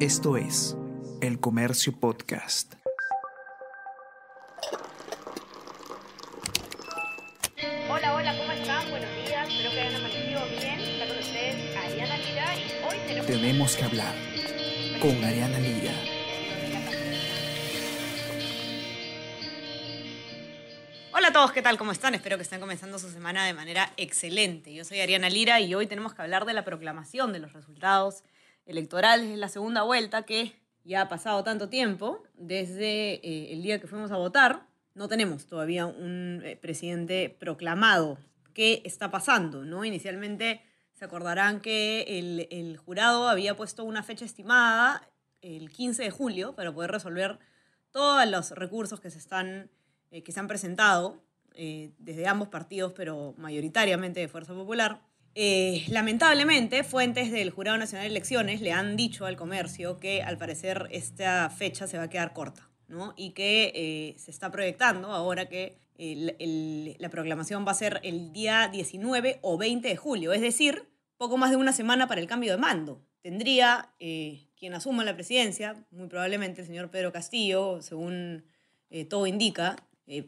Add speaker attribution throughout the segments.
Speaker 1: Esto es El Comercio Podcast.
Speaker 2: Hola, hola, ¿cómo están? Buenos días, espero que hayan amanecido bien. Está con ustedes Ariana Lira y hoy tenemos...
Speaker 1: Tenemos que hablar con Ariana Lira.
Speaker 2: Hola a todos, ¿qué tal? ¿Cómo están? Espero que estén comenzando su semana de manera excelente. Yo soy Ariana Lira y hoy tenemos que hablar de la proclamación de los resultados electorales de la segunda vuelta que ya ha pasado tanto tiempo desde eh, el día que fuimos a votar. No tenemos todavía un eh, presidente proclamado. ¿Qué está pasando? ¿no? Inicialmente se acordarán que el, jurado había puesto una fecha estimada el 15 de julio para poder resolver todos los recursos que se, están, eh, que se han presentado desde ambos partidos, pero mayoritariamente de Fuerza Popular. Eh, lamentablemente, fuentes del Jurado Nacional de Elecciones le han dicho al comercio que al parecer esta fecha se va a quedar corta, ¿no? Y que eh, se está proyectando ahora que la proclamación va a ser el día 19 o 20 de julio, es decir, poco más de una semana para el cambio de mando. Tendría eh, quien asuma la presidencia, muy probablemente el señor Pedro Castillo, según todo indica,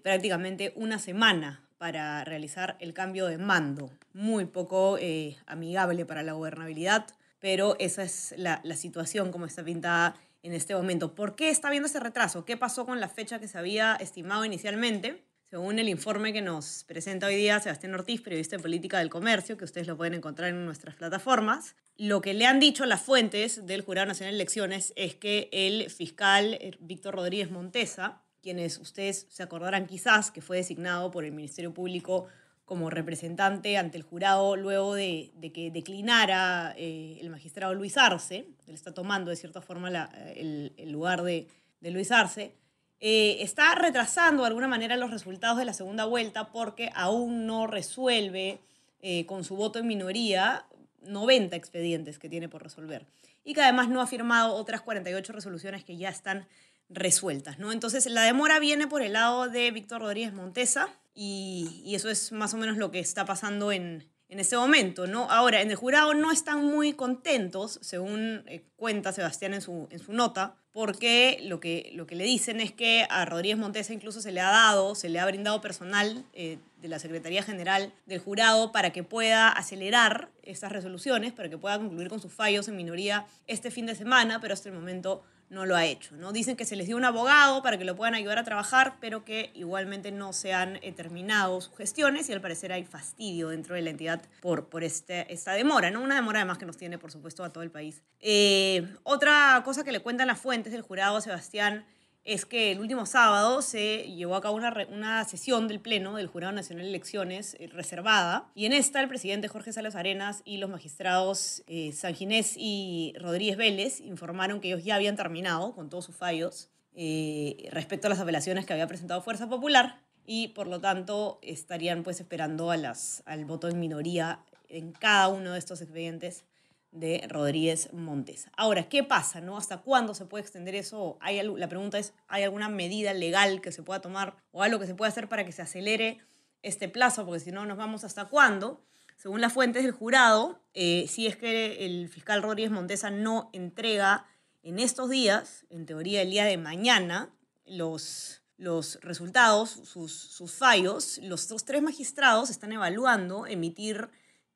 Speaker 2: prácticamente una semana para realizar el cambio de mando. Muy poco eh, amigable para la gobernabilidad, pero esa es la, situación como está pintada en este momento. ¿Por qué está habiendo ese retraso? ¿Qué pasó con la fecha que se había estimado inicialmente? Según el informe que nos presenta hoy día Sebastián Ortiz, periodista de política del comercio, que ustedes lo pueden encontrar en nuestras plataformas, lo que le han dicho las fuentes del Jurado Nacional de Elecciones es que el fiscal eh, Víctor Rodríguez Montesa, quienes ustedes se acordarán quizás que fue designado por el Ministerio Público como representante ante el jurado luego de, de que declinara eh, el magistrado Luis Arce, él está tomando de cierta forma la- el, el lugar de, de Luis Arce, eh, está retrasando de alguna manera los resultados de la segunda vuelta porque aún no resuelve eh, con su voto en minoría 90 expedientes que tiene por resolver. Y que además no ha firmado otras 48 resoluciones que ya están resueltas. ¿no? Entonces la demora viene por el lado de Víctor Rodríguez Montesa y, eso es más o menos lo que está pasando en, en este momento. ¿no? Ahora, en el jurado no están muy contentos, según eh, cuenta Sebastián en su, en su nota, porque lo que, lo que le dicen es que a Rodríguez Montesa incluso se le ha dado, se le ha brindado personal eh, de la Secretaría General del Jurado para que pueda acelerar estas resoluciones, para que pueda concluir con sus fallos en minoría este fin de semana, pero hasta el momento no lo ha hecho. ¿no? Dicen que se les dio un abogado para que lo puedan ayudar a trabajar, pero que igualmente no se han eh, terminado sus gestiones y al parecer hay fastidio dentro de la entidad por, por este, esta demora, ¿no? una demora además que nos tiene, por supuesto, a todo el país. Eh, otra cosa que le cuentan las fuentes del jurado, Sebastián, es que el último sábado se llevó a cabo una, una sesión del Pleno del Jurado Nacional de Elecciones eh, reservada. Y en esta el presidente Jorge Salas Arenas y los magistrados eh, San Ginés y Rodríguez Vélez informaron que ellos ya habían terminado con todos sus fallos eh, respecto a las apelaciones que había presentado Fuerza Popular y por lo tanto estarían pues esperando a las, al voto en minoría en cada uno de estos expedientes de Rodríguez Montes. Ahora, ¿qué pasa? No? ¿Hasta cuándo se puede extender eso? ¿Hay, la pregunta es, ¿hay alguna medida legal que se pueda tomar o algo que se pueda hacer para que se acelere este plazo? Porque si no, nos vamos hasta cuándo. Según las fuentes del jurado, eh, si es que el fiscal Rodríguez Montesa no entrega en estos días, en teoría el día de mañana, los, los resultados, sus, sus fallos, los dos, tres magistrados están evaluando emitir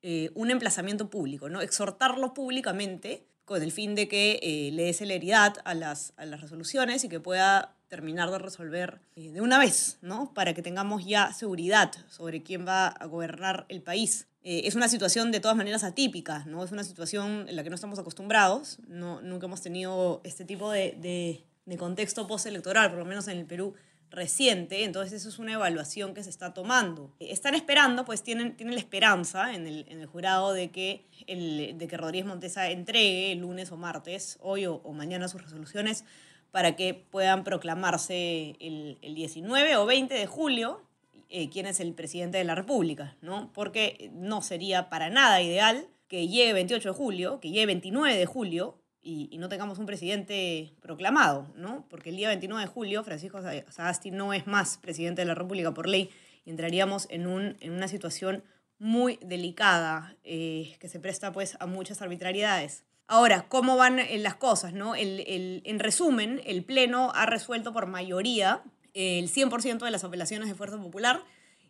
Speaker 2: eh, un emplazamiento público, ¿no? exhortarlo públicamente con el fin de que eh, le dé celeridad a las, a las resoluciones y que pueda terminar de resolver eh, de una vez, ¿no? para que tengamos ya seguridad sobre quién va a gobernar el país. Es una situación de todas maneras atípica, ¿no? es una situación en la que no estamos acostumbrados, no, nunca hemos tenido este tipo de, de, de contexto postelectoral, por lo menos en el Perú reciente, entonces eso es una evaluación que se está tomando. Eh, Están esperando, pues tienen, tienen la esperanza en el, en el jurado de que, el, de que Rodríguez Montesa entregue el lunes o martes, hoy o, mañana sus resoluciones, para que puedan proclamarse el, el 19 o 20 de julio eh, quién es el presidente de la República, ¿no? Porque no sería para nada ideal que llegue 28 de julio, que llegue 29 de julio y, y no tengamos un presidente proclamado, ¿no? Porque el día 29 de julio Francisco Sa- Sagasti no es más presidente de la República por ley y entraríamos en, un, en una situación muy delicada eh, que se presta pues a muchas arbitrariedades. Ahora, ¿cómo van eh, las cosas? No? en resumen, el Pleno ha resuelto por mayoría el 100% de las apelaciones de Fuerza Popular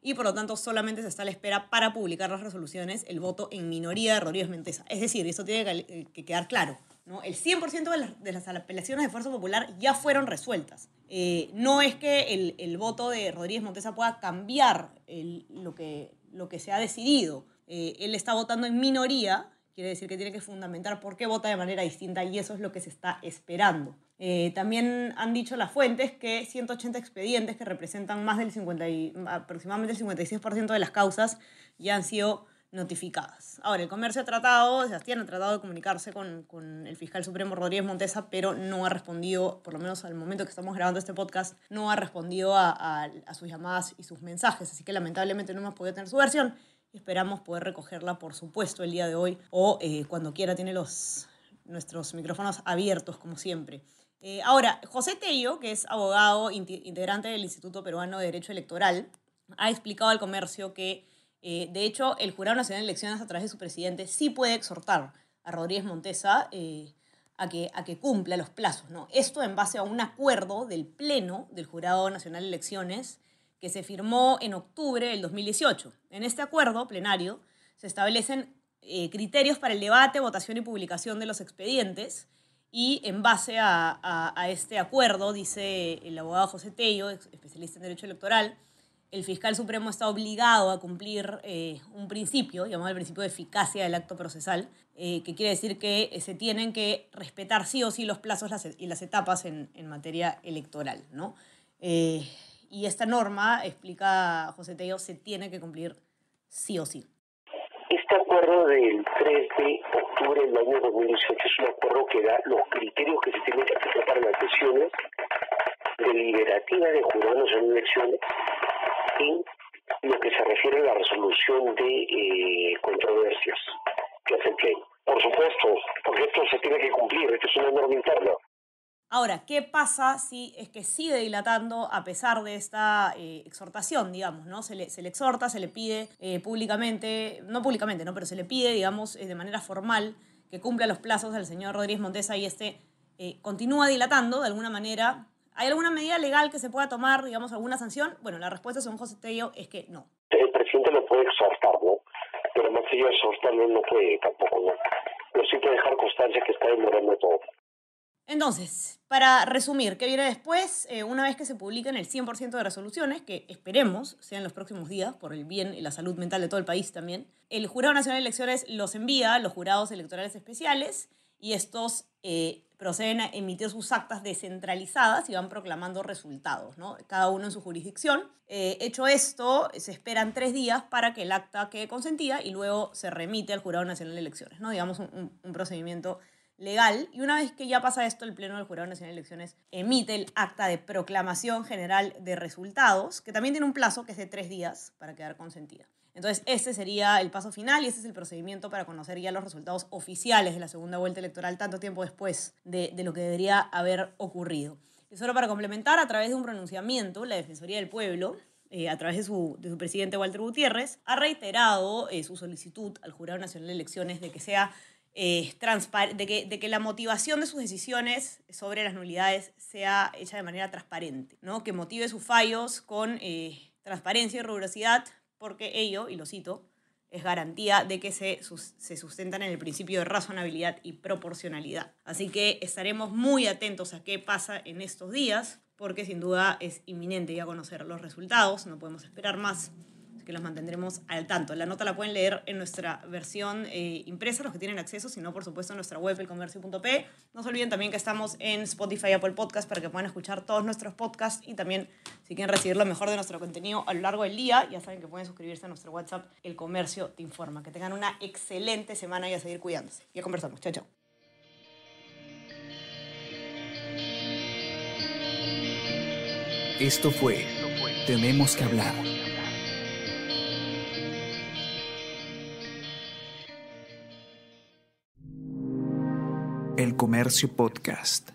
Speaker 2: y por lo tanto solamente se está a la espera para publicar las resoluciones el voto en minoría de Rodríguez Menteza. Es decir, eso tiene que eh, quedar claro. ¿No? El 100% de las, de las, apelaciones de Fuerza Popular ya fueron resueltas. Eh, no es que el, el, voto de Rodríguez Montesa pueda cambiar el, lo, que, lo que se ha decidido. él está votando en minoría Quiere decir que tiene que fundamentar por qué vota de manera distinta y eso es lo que se está esperando. Eh, también han dicho las fuentes que 180 expedientes que representan más del 50 y, aproximadamente el 56% de las causas ya han sido notificadas. Ahora, el comercio ha tratado, Sebastián ha tratado de comunicarse con, con, el fiscal supremo Rodríguez Montesa, pero no ha respondido, por lo menos al momento que estamos grabando este podcast, no ha respondido a, a, a sus llamadas y sus mensajes, así que lamentablemente no hemos podido tener su versión. Esperamos poder recogerla, por supuesto, el día de hoy o eh, cuando quiera tiene los, nuestros micrófonos abiertos, como siempre. Eh, ahora, José Tello, que es abogado integrante del Instituto Peruano de Derecho Electoral, ha explicado al comercio que, eh, de hecho, el Jurado Nacional de Elecciones, a través de su presidente, sí puede exhortar a Rodríguez Montesa a, que, a que cumpla los plazos. ¿no? Esto en base a un acuerdo del Pleno del Jurado Nacional de Elecciones que se firmó en octubre del 2018. En este acuerdo plenario se establecen eh, criterios para el debate, votación y publicación de los expedientes y en base a, este acuerdo, dice el abogado José Tello, especialista en Derecho Electoral, el fiscal supremo está obligado a cumplir eh, un principio, llamado el principio de eficacia del acto procesal, eh, que quiere decir que se tienen que respetar sí o sí los plazos y las etapas en, en materia electoral. ¿no? Y esta norma, explica José Tello, se tiene que cumplir sí o sí.
Speaker 3: Este acuerdo del 3 de octubre del año 2018 es un acuerdo que da los criterios que se tienen que aplicar para las sesiones deliberativas de Jurado Nacional de Elecciones lo que se refiere a la resolución de eh, controversias que hace. Por supuesto, porque esto se tiene que cumplir, esto es una norma interna.
Speaker 2: Ahora, ¿qué pasa si es que sigue dilatando a pesar de esta eh, exhortación, digamos, ¿no? Se le, se le, exhorta, se le pide eh, públicamente, no públicamente, ¿no? Pero se le pide, digamos, de manera formal que cumpla los plazos al señor Rodríguez Montesa y este continúa dilatando de alguna manera. ¿Hay alguna medida legal que se pueda tomar, digamos, alguna sanción? Bueno, la respuesta, según José Tello, es que no.
Speaker 3: El presidente lo puede exhortar, ¿no? Pero más que yo exhortarlo no puede tampoco, ¿no? Pero sí puede dejar constancia que está demorando todo.
Speaker 2: Entonces, para resumir, ¿qué viene después? Eh, una vez que se publiquen el 100% de resoluciones, que esperemos sean los próximos días, por el bien y la salud mental de todo el país también, el Jurado Nacional de Elecciones los envía a los jurados electorales especiales y estos eh, proceden a emitir sus actas descentralizadas y van proclamando resultados, ¿no? cada uno en su jurisdicción. Eh, hecho esto, se esperan tres días para que el acta quede consentida y luego se remite al Jurado Nacional de Elecciones, ¿no? digamos un, un procedimiento legal y una vez que ya pasa esto, el Pleno del Jurado Nacional de Elecciones emite el acta de proclamación general de resultados, que también tiene un plazo que es de tres días para quedar consentida. Entonces, este sería el paso final y este es el procedimiento para conocer ya los resultados oficiales de la segunda vuelta electoral tanto tiempo después de, lo que debería haber ocurrido. Y solo para complementar, a través de un pronunciamiento, la Defensoría del Pueblo, eh, a través de su, de su, presidente Walter Gutiérrez, ha reiterado eh, su solicitud al Jurado Nacional de Elecciones de que sea eh, de, que, de que la motivación de sus decisiones sobre las nulidades sea hecha de manera transparente, ¿no? que motive sus fallos con eh, transparencia y rigurosidad, porque ello, y lo cito, es garantía de que se, se sustentan en el principio de razonabilidad y proporcionalidad. Así que estaremos muy atentos a qué pasa en estos días, porque sin duda es inminente ya conocer los resultados, no podemos esperar más que los mantendremos al tanto. La nota la pueden leer en nuestra versión eh, impresa, los que tienen acceso, sino por supuesto en nuestra web, elcomercio.p. No se olviden también que estamos en Spotify y Apple Podcast para que puedan escuchar todos nuestros podcasts y también si quieren recibir lo mejor de nuestro contenido a lo largo del día, ya saben que pueden suscribirse a nuestro WhatsApp, El Comercio Te Informa. Que tengan una excelente semana y a seguir cuidándose. Ya conversamos. Chao, chao.
Speaker 1: Esto fue Tenemos que hablar Comercio Podcast.